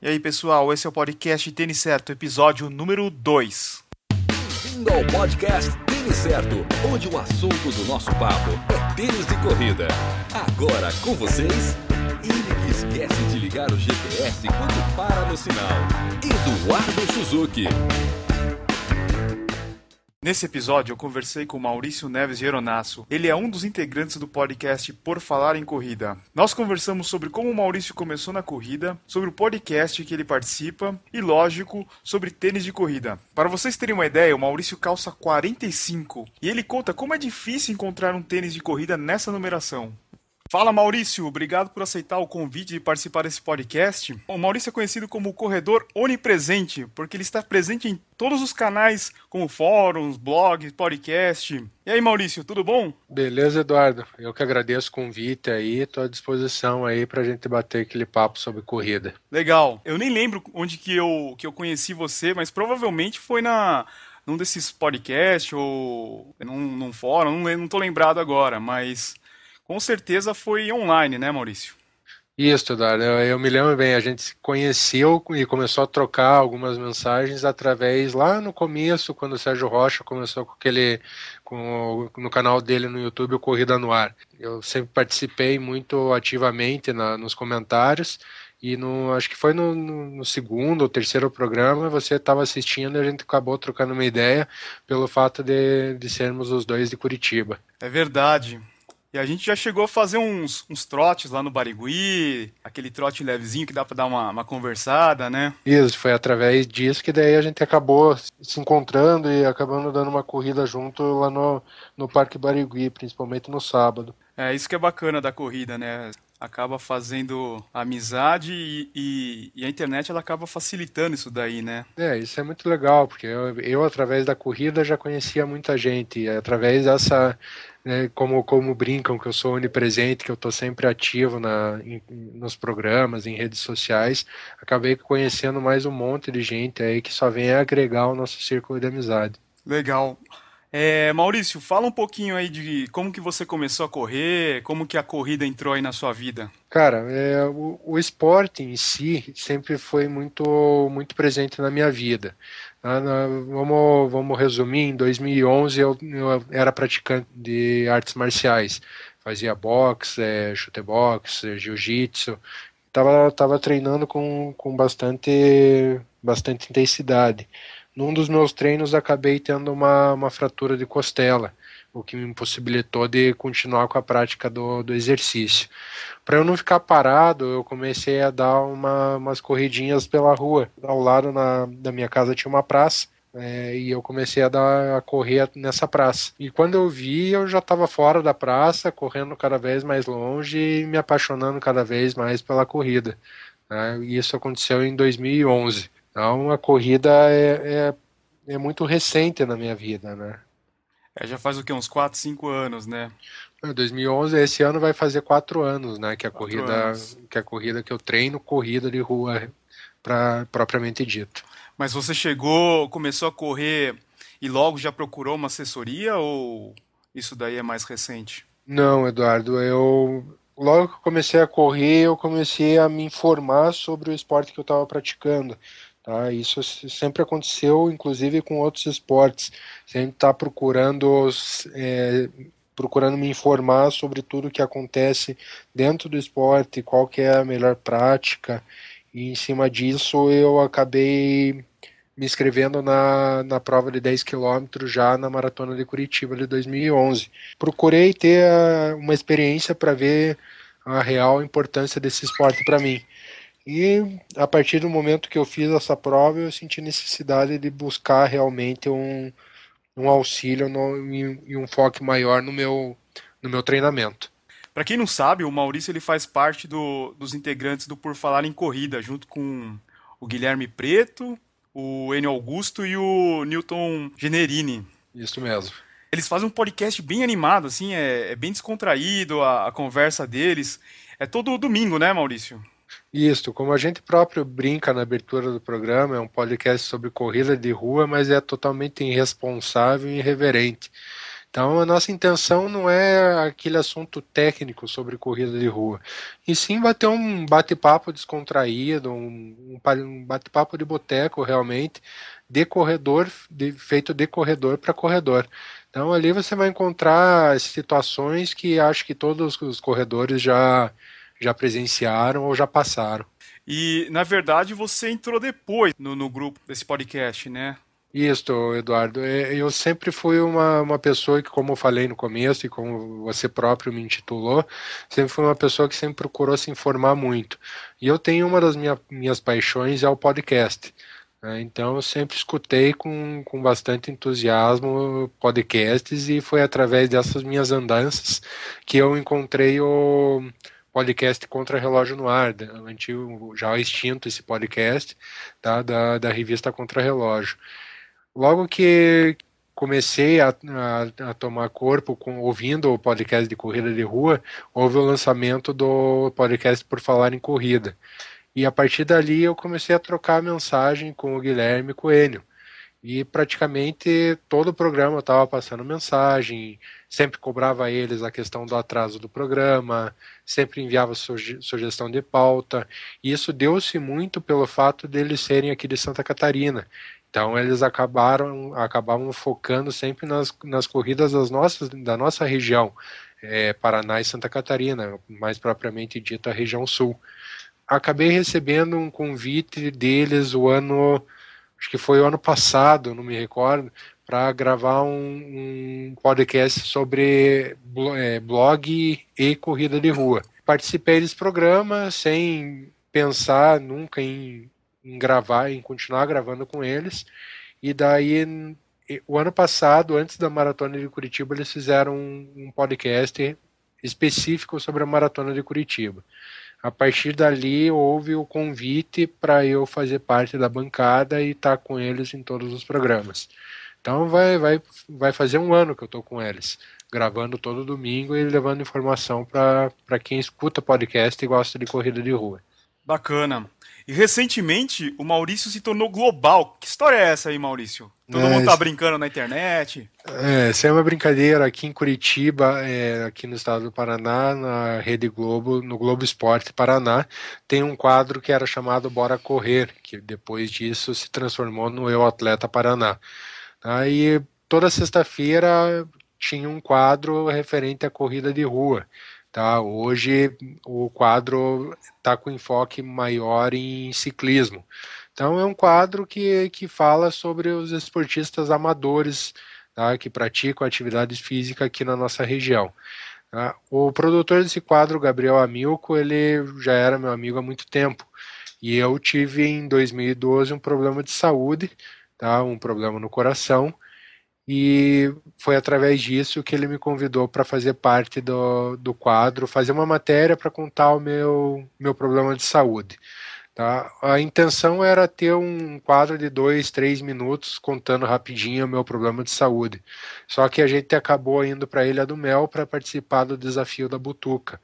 E aí, pessoal, esse é o podcast Tênis Certo, episódio número 2. Bem-vindo ao podcast Tênis Certo, onde o assunto do nosso papo é tênis de corrida. Agora com vocês, ele que esquece de ligar o GPS quando para no sinal, Eduardo Suzuki. Nesse episódio, eu conversei com Maurício Neves Geronasso. Ele é um dos integrantes do podcast Por Falar em Corrida. Nós conversamos sobre como o Maurício começou na corrida, sobre o podcast que ele participa e, lógico, sobre tênis de corrida. Para vocês terem uma ideia, o Maurício calça 45 e ele conta como é difícil encontrar um tênis de corrida nessa numeração. Fala Maurício, obrigado por aceitar o convite de participar desse podcast. O Maurício é conhecido como o corredor onipresente, porque ele está presente em todos os canais, como fóruns, blogs, podcast. E aí Maurício, tudo bom? Beleza, Eduardo. Eu que agradeço o convite aí, estou à disposição aí para a gente bater aquele papo sobre corrida. Legal. Eu nem lembro onde que eu, que eu conheci você, mas provavelmente foi na num desses podcasts ou num, num fórum, não, não tô lembrado agora, mas com certeza foi online, né, Maurício? Isso, Eduardo. Eu, eu, me lembro bem, a gente se conheceu e começou a trocar algumas mensagens através lá no começo, quando o Sérgio Rocha começou com aquele com, no canal dele no YouTube, o Corrida no Ar. Eu sempre participei muito ativamente na, nos comentários e no, acho que foi no, no, no segundo ou terceiro programa você estava assistindo e a gente acabou trocando uma ideia pelo fato de, de sermos os dois de Curitiba. É verdade. E a gente já chegou a fazer uns, uns trotes lá no Barigui, aquele trote levezinho que dá para dar uma, uma, conversada, né? Isso, foi através disso que daí a gente acabou se encontrando e acabando dando uma corrida junto lá no, no Parque Barigui, principalmente no sábado. É, isso que é bacana da corrida, né? acaba fazendo amizade e, e, e, a internet ela acaba facilitando isso daí, né? É, isso é muito legal, porque eu, eu através da corrida já conhecia muita gente, através dessa, né, como, como brincam que eu sou onipresente, que eu estou sempre ativo na, em, nos programas, em redes sociais, acabei conhecendo mais um monte de gente aí que só vem agregar o nosso círculo de amizade. Legal. É, Maurício, fala um pouquinho aí de como que você começou a correr, como que a corrida entrou aí na sua vida. Cara, é, o, o, esporte em si sempre foi muito, muito presente na minha vida. Ah, vamos, vamos resumir, em 2011 eu, eu, era praticante de artes marciais. Fazia boxe, é, chute boxe, jiu-jitsu. Tava, tava treinando com, com bastante, bastante intensidade num dos meus treinos acabei tendo uma, uma fratura de costela, o que me impossibilitou de continuar com a prática do, do exercício. Para eu não ficar parado, eu comecei a dar uma, umas corridinhas pela rua. Ao lado na, da minha casa tinha uma praça. É, e eu comecei a, dar, a correr nessa praça. E quando eu vi, eu já estava fora da praça, correndo cada vez mais longe e me apaixonando cada vez mais pela corrida. Né? E isso aconteceu em 2011. Então a corrida é, é, é muito recente na minha vida, né? É, já faz o que, uns 4, 5 anos, né? 2011, esse ano vai fazer 4 anos, né? Que a corrida, anos. que a corrida que eu treino, corrida de rua, para propriamente dito. Mas você chegou, começou a correr e logo já procurou uma assessoria ou isso daí é mais recente? Não, Eduardo, eu logo que comecei a correr, eu comecei a me informar sobre o esporte que eu estava praticando. Tá? Isso sempre aconteceu, inclusive com outros esportes. Sempre está procurando, é, procurando me informar sobre tudo o que acontece dentro do esporte, qual que é a melhor prática. E em cima disso eu acabei me inscrevendo na, na prova de 10 quilômetros já na Maratona de Curitiba de 2011. Procurei ter a, uma experiência para ver a real importância desse esporte para mim. E a partir do momento que eu fiz essa prova, eu senti necessidade de buscar realmente um, um auxílio no, e, um foco maior no meu, no meu treinamento. Para quem não sabe, o Maurício ele faz parte do, dos integrantes do Por Falar em Corrida, junto com o Guilherme Preto, o Enio Augusto e o Newton Generini. Isso mesmo. Eles fazem um podcast bem animado, assim, é, é bem descontraído a, a conversa deles. É todo domingo, né, Maurício? Isso, como a gente próprio brinca na abertura do programa, é um podcast sobre corrida de rua, mas é totalmente irresponsável e irreverente. Então a nossa intenção não é aquele assunto técnico sobre corrida de rua, e sim bater um bate-papo descontraído, um, um bate-papo de boteco realmente, de corredor, de, feito de corredor para corredor. Então ali você vai encontrar situações que acho que todos os corredores já, já presenciaram ou já passaram. E na verdade você entrou depois no, no grupo desse podcast, né? Isso, Eduardo. É, eu sempre fui uma, uma pessoa que, como eu falei no começo e como você próprio me intitulou, sempre fui uma pessoa que sempre procurou se informar muito. E eu tenho uma das minha, minhas paixões é o podcast. Né? Então eu sempre escutei com, com bastante entusiasmo podcasts e foi através dessas minhas andanças que eu encontrei o podcast Contra Relógio no Ar, antigo, já extinto esse podcast tá, da, da revista Contra Relógio logo que comecei a, a, a, tomar corpo com ouvindo o podcast de corrida de rua, houve o lançamento do podcast por falar em corrida. E a partir dali eu comecei a trocar mensagem com o Guilherme Coelho. E praticamente todo o programa eu estava passando mensagem, sempre cobrava eles a questão do atraso do programa, sempre enviava suge sugestão de pauta. E isso deu-se muito pelo fato deles serem aqui de Santa Catarina. Então eles acabaram acabavam focando sempre nas, nas corridas das nossas, da nossa região, é, Paraná e Santa Catarina, mais propriamente dita a região sul. Acabei recebendo um convite deles o ano, acho que foi o ano passado, não me recordo, para gravar um, um, podcast sobre é, blog e corrida de rua. Participei desse programa sem pensar nunca em em gravar, em continuar gravando com eles. E daí, o ano passado, antes da Maratona de Curitiba, eles fizeram um, um podcast específico sobre a Maratona de Curitiba. A partir dali, houve o convite para eu fazer parte da bancada e estar tá com eles em todos os programas. Então, vai, vai, vai fazer um ano que eu estou com eles, gravando todo domingo e levando informação para quem escuta podcast e gosta de corrida de rua. Bacana. E recentemente o Maurício se tornou global. Que história é essa aí, Maurício? Todo é, mundo tá brincando na internet? É, essa é uma brincadeira aqui em Curitiba, é, aqui no estado do Paraná, na Rede Globo, no Globo Esporte Paraná, tem um quadro que era chamado Bora Correr, que depois disso se transformou no Eu Atleta Paraná. Aí toda sexta-feira tinha um quadro referente à corrida de rua. Tá? Hoje o quadro está com enfoque maior em ciclismo. Então é um quadro que, que fala sobre os esportistas amadores tá? que praticam atividades físicas aqui na nossa região. Tá? O produtor desse quadro, Gabriel Amilco, ele já era meu amigo há muito tempo. E eu tive em 2012 um problema de saúde, tá? um problema no coração, e foi através disso que ele me convidou para fazer parte do, do quadro, fazer uma matéria para contar o meu, meu problema de saúde. Tá? A intenção era ter um quadro de dois, três minutos contando rapidinho o meu problema de saúde. Só que a gente acabou indo para a Ilha do Mel para participar do desafio da Butuca.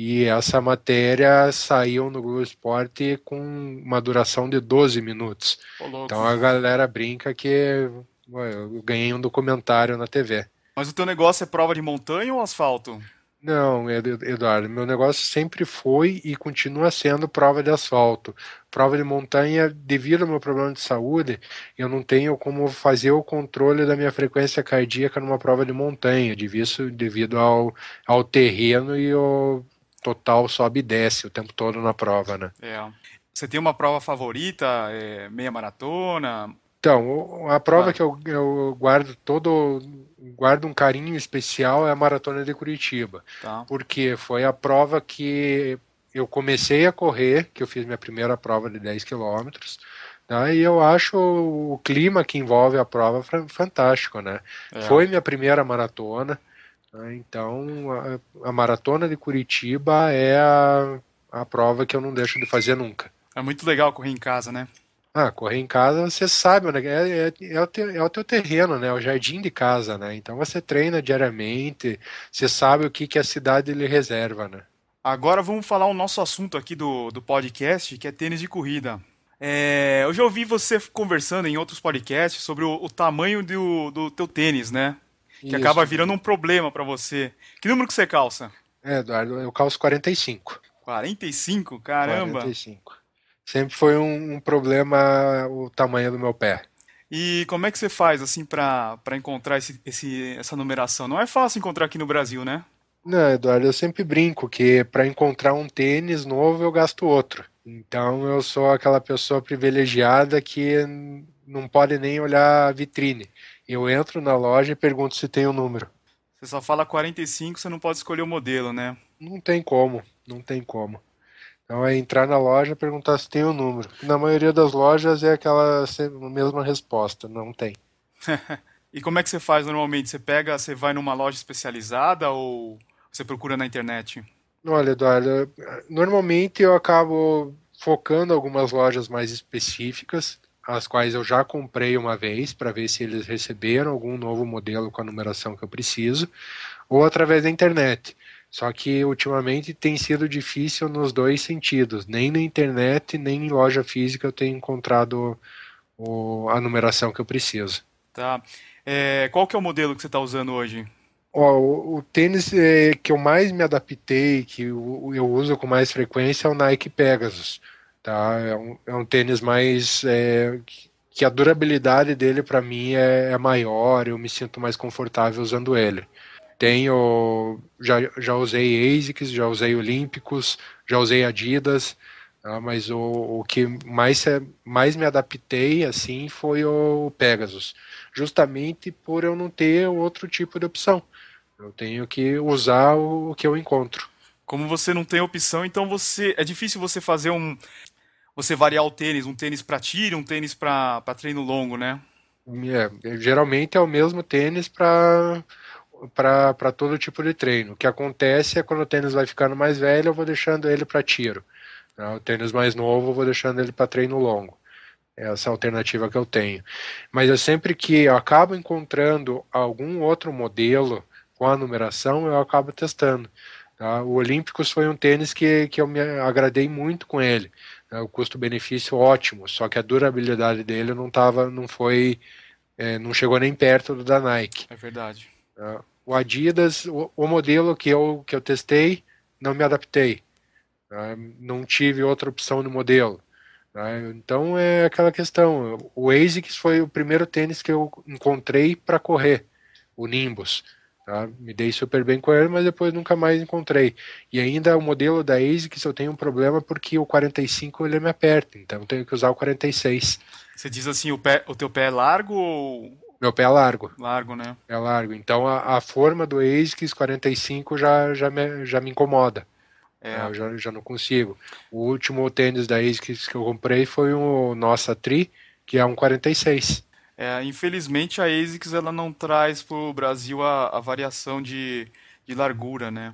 E essa matéria saiu no Globo Esporte com uma duração de 12 minutos. então a galera brinca que eu ganhei um documentário na TV. Mas o teu negócio é prova de montanha ou asfalto? Não, Eduardo, meu negócio sempre foi e continua sendo prova de asfalto. Prova de montanha, devido ao meu problema de saúde, eu não tenho como fazer o controle da minha frequência cardíaca numa prova de montanha, devido, devido ao, ao terreno e o total sobe e desce o tempo todo na prova, né? É. Você tem uma prova favorita, é, meia maratona, então, a prova ah. que eu, eu, guardo todo guardo um carinho especial é a maratona de Curitiba. Tá. Porque foi a prova que eu comecei a correr, que eu fiz minha primeira prova de 10 quilômetros. Né, e eu acho o clima que envolve a prova fantástico, né? É. Foi minha primeira maratona. Né, então, a, a, maratona de Curitiba é a, a prova que eu não deixo de fazer nunca. É muito legal correr em casa, né? Ah, correr em casa, você sabe, né? É, é, é, o teu, é o teu terreno, né? O jardim de casa, né? Então você treina diariamente, você sabe o que, que a cidade lhe reserva, né? Agora vamos falar o nosso assunto aqui do, do podcast, que é tênis de corrida. É, eu já ouvi você conversando em outros podcasts sobre o, o tamanho do, do teu tênis, né? Que Isso. acaba virando um problema para você. Que número que você calça? É, Eduardo, eu calço 45. 45? Caramba! 45. Sempre foi um, um problema o tamanho do meu pé. E como é que você faz assim para encontrar esse, esse, essa numeração? Não é fácil encontrar aqui no Brasil, né? Não, Eduardo, eu sempre brinco que para encontrar um tênis novo eu gasto outro. Então eu sou aquela pessoa privilegiada que não pode nem olhar a vitrine. Eu entro na loja e pergunto se tem o um número. Você só fala 45, você não pode escolher o modelo, né? Não tem como, não tem como. Então é entrar na loja e perguntar se tem o um número. Na maioria das lojas é aquela mesma resposta, não tem. e como é que você faz normalmente? Você pega, você vai numa loja especializada ou você procura na internet? Olha, Eduardo, normalmente eu acabo focando algumas lojas mais específicas, as quais eu já comprei uma vez para ver se eles receberam algum novo modelo com a numeração que eu preciso, ou através da internet. Só que ultimamente tem sido difícil nos dois sentidos. Nem na internet, nem em loja física eu tenho encontrado o, a numeração que eu preciso. Tá. É, qual que é o modelo que você está usando hoje? Ó, o, o, tênis é, que eu mais me adaptei, que eu, eu, uso com mais frequência, é o Nike Pegasus. Tá? É, um, é um tênis mais. É, que a durabilidade dele para mim é, é maior, eu me sinto mais confortável usando ele. Tenho, já, já usei ASICS, já usei Olímpicos, já usei Adidas, tá? mas o, o que mais, mais me adaptei assim foi o Pegasus, justamente por eu não ter outro tipo de opção. Eu tenho que usar o que eu encontro. Como você não tem opção, então você é difícil você fazer um você variar o tênis, um tênis para tiro, um tênis para treino longo, né? É, geralmente é o mesmo tênis para para todo tipo de treino. O que acontece é quando o tênis vai ficando mais velho, eu vou deixando ele para tiro. Né? O tênis mais novo, eu vou deixando ele para treino longo. Essa é alternativa que eu tenho. Mas eu sempre que eu acabo encontrando algum outro modelo com a numeração, eu acabo testando. Tá? O Olímpicos foi um tênis que, que eu me agradei muito com ele. Né? O custo-benefício ótimo, só que a durabilidade dele não tava, não foi, é, não chegou nem perto do da Nike. É verdade. Uh, o Adidas, o, o, modelo que eu, que eu testei, não me adaptei. Uh, não tive outra opção no modelo. Uh, então é aquela questão. O ASICS foi o primeiro tênis que eu encontrei para correr, o Nimbus. Tá? Me dei super bem com ele, mas depois nunca mais encontrei. E ainda o modelo da ASICS eu tenho um problema porque o 45 ele me aperta, então eu tenho que usar o 46. Você diz assim, o, pé, o teu pé é largo ou meu pé é largo. Largo, né? É largo. Então a, a forma do ASICS 45 já, já, me, já me incomoda. É. Eu já, já não consigo. O último tênis da ASICS que eu comprei foi o Nossa Tri, que é um 46. É, infelizmente a ASICS ela não traz para o Brasil a, a variação de, de largura, né?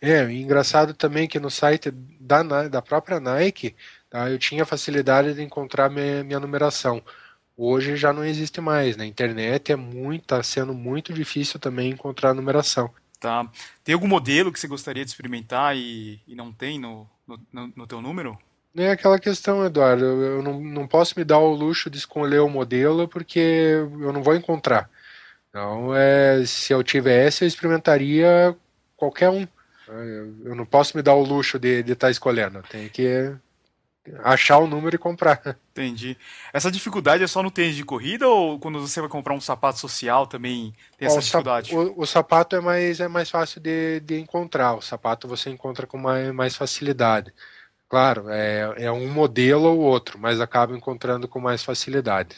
É, engraçado também que no site da, da própria Nike tá, eu tinha facilidade de encontrar minha, minha numeração hoje já não existe mais. Na internet é muito, tá sendo muito difícil também encontrar numeração. Tá. Tem algum modelo que você gostaria de experimentar e, e não tem no, no, no teu número? É aquela questão, Eduardo. Eu não, não posso me dar o luxo de escolher o modelo porque eu não vou encontrar. Então, é, se eu tivesse, eu experimentaria qualquer um. Eu não posso me dar o luxo de estar tá escolhendo. Tem que achar o número e comprar. Entendi. Essa dificuldade é só no tênis de corrida ou quando você vai comprar um sapato social também tem essa o dificuldade? O, o, sapato é mais, é mais fácil de, de encontrar. O sapato você encontra com mais, mais facilidade. Claro, é, é um modelo ou outro, mas acaba encontrando com mais facilidade.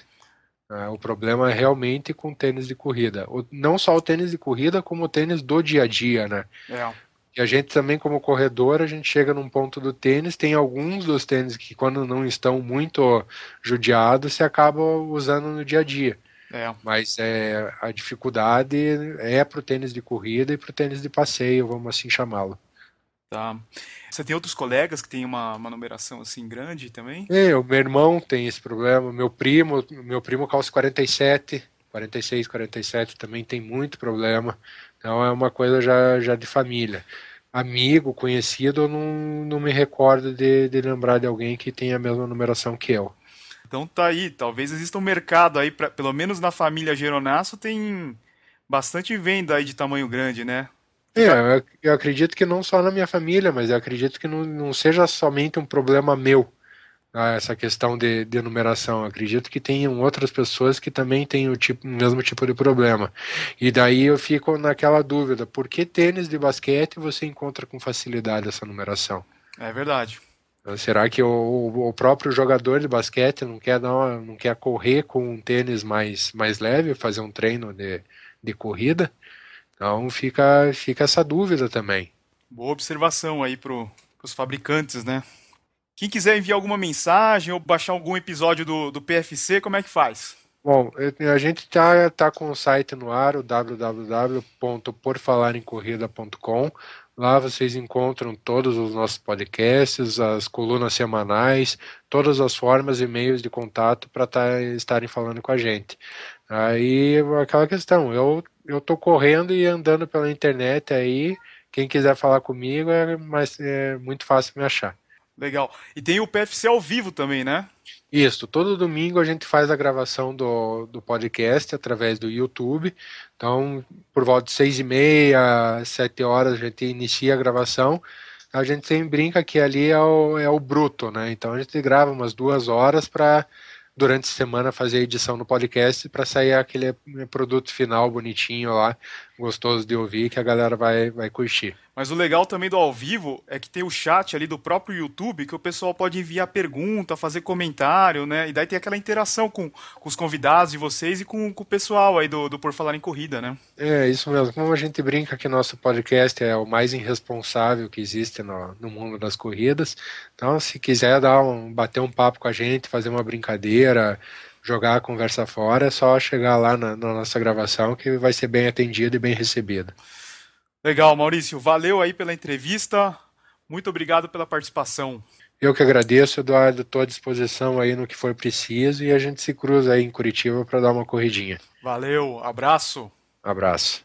É, o problema é realmente com tênis de corrida. O, não só o tênis de corrida, como o tênis do dia a dia, né? É. E a gente também, como corredor, a gente chega num ponto do tênis, tem alguns dos tênis que, quando não estão muito judiados, se acaba usando no dia a dia. É. Mas é, a dificuldade é para o tênis de corrida e para o tênis de passeio, vamos assim chamá-lo. Tá. Você tem outros colegas que têm uma, uma numeração assim grande também? É, o meu irmão tem esse problema, meu primo, meu primo calça 47, 46, 47 também tem muito problema. Então é uma coisa já, já de família. Amigo, conhecido, eu não, não me recordo de, de lembrar de alguém que tenha a mesma numeração que eu. Então tá aí, talvez exista um mercado aí, pra, pelo menos na família Geronasso tem bastante venda aí de tamanho grande, né? É, eu acredito que não só na minha família, mas eu acredito que não, não seja somente um problema meu né, essa questão de, de numeração. Eu acredito que tenham outras pessoas que também têm o, tipo, o mesmo tipo de problema. E daí eu fico naquela dúvida: por que tênis de basquete você encontra com facilidade essa numeração? É verdade. Então, será que o, o, próprio jogador de basquete não quer, dar uma, não quer correr com um tênis mais, mais leve, fazer um treino de, de corrida? Então fica, fica essa dúvida também. Boa observação aí para os fabricantes, né? Quem quiser enviar alguma mensagem ou baixar algum episódio do, do PFC, como é que faz? Bom, a gente está tá com o site no ar, o www.porfalarencorrida.com. Lá vocês encontram todos os nossos podcasts, as colunas semanais, todas as formas e meios de contato para tá, estarem falando com a gente. Aí aquela questão, eu eu tô correndo e andando pela internet aí. Quem quiser falar comigo é, mais, é muito fácil me achar. Legal. E tem o PFC ao vivo também, né? Isso, todo domingo a gente faz a gravação do, do podcast através do YouTube. Então, por volta de seis e meia, sete horas, a gente inicia a gravação. A gente sempre brinca que ali é o, é o bruto, né? Então a gente grava umas duas horas para durante a semana fazer a edição no podcast para sair aquele produto final bonitinho lá, gostoso de ouvir, que a galera vai, vai curtir. Mas o legal também do ao vivo é que tem o chat ali do próprio YouTube que o pessoal pode enviar pergunta, fazer comentário, né? E daí tem aquela interação com, com os convidados de vocês e com, com o pessoal aí do, do Por Falar em Corrida, né? É, isso mesmo. Como a gente brinca que nosso podcast é o mais irresponsável que existe no, no mundo das corridas. Então, se quiser dar um, bater um papo com a gente, fazer uma brincadeira, jogar a conversa fora, é só chegar lá na, na nossa gravação que vai ser bem atendido e bem recebido. Legal, Maurício. Valeu aí pela entrevista. Muito obrigado pela participação. Eu que agradeço, Eduardo. Estou à disposição aí no que for preciso e a gente se cruza aí em Curitiba para dar uma corridinha. Valeu, abraço. Abraço.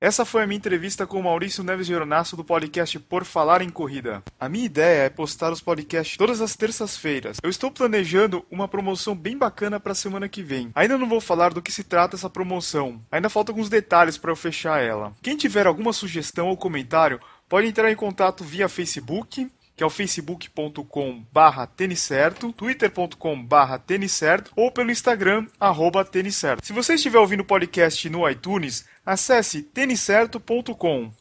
Essa foi a minha entrevista com o Maurício Neves Geronasso do podcast Por Falar em Corrida. A minha ideia é postar os podcasts todas as terças-feiras. Eu estou planejando uma promoção bem bacana para a semana que vem. Ainda não vou falar do que se trata essa promoção. Ainda faltam alguns detalhes para eu fechar ela. Quem tiver alguma sugestão ou comentário, pode entrar em contato via Facebook, que é o facebook.com barra twitter.com barra ou pelo Instagram, arroba. Se você estiver ouvindo o podcast no iTunes, acesse têniscerto.com.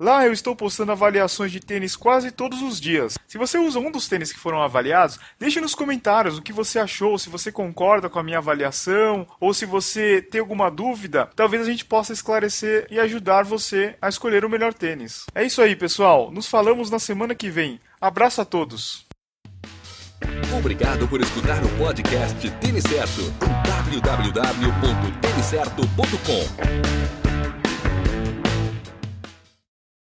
Lá eu estou postando avaliações de tênis quase todos os dias. Se você usa um dos tênis que foram avaliados, deixe nos comentários o que você achou, se você concorda com a minha avaliação ou se você tem alguma dúvida, talvez a gente possa esclarecer e ajudar você a escolher o melhor tênis. É isso aí, pessoal. Nos falamos na semana que vem. Abraço a todos. Obrigado por escutar o podcast Tênis Certo.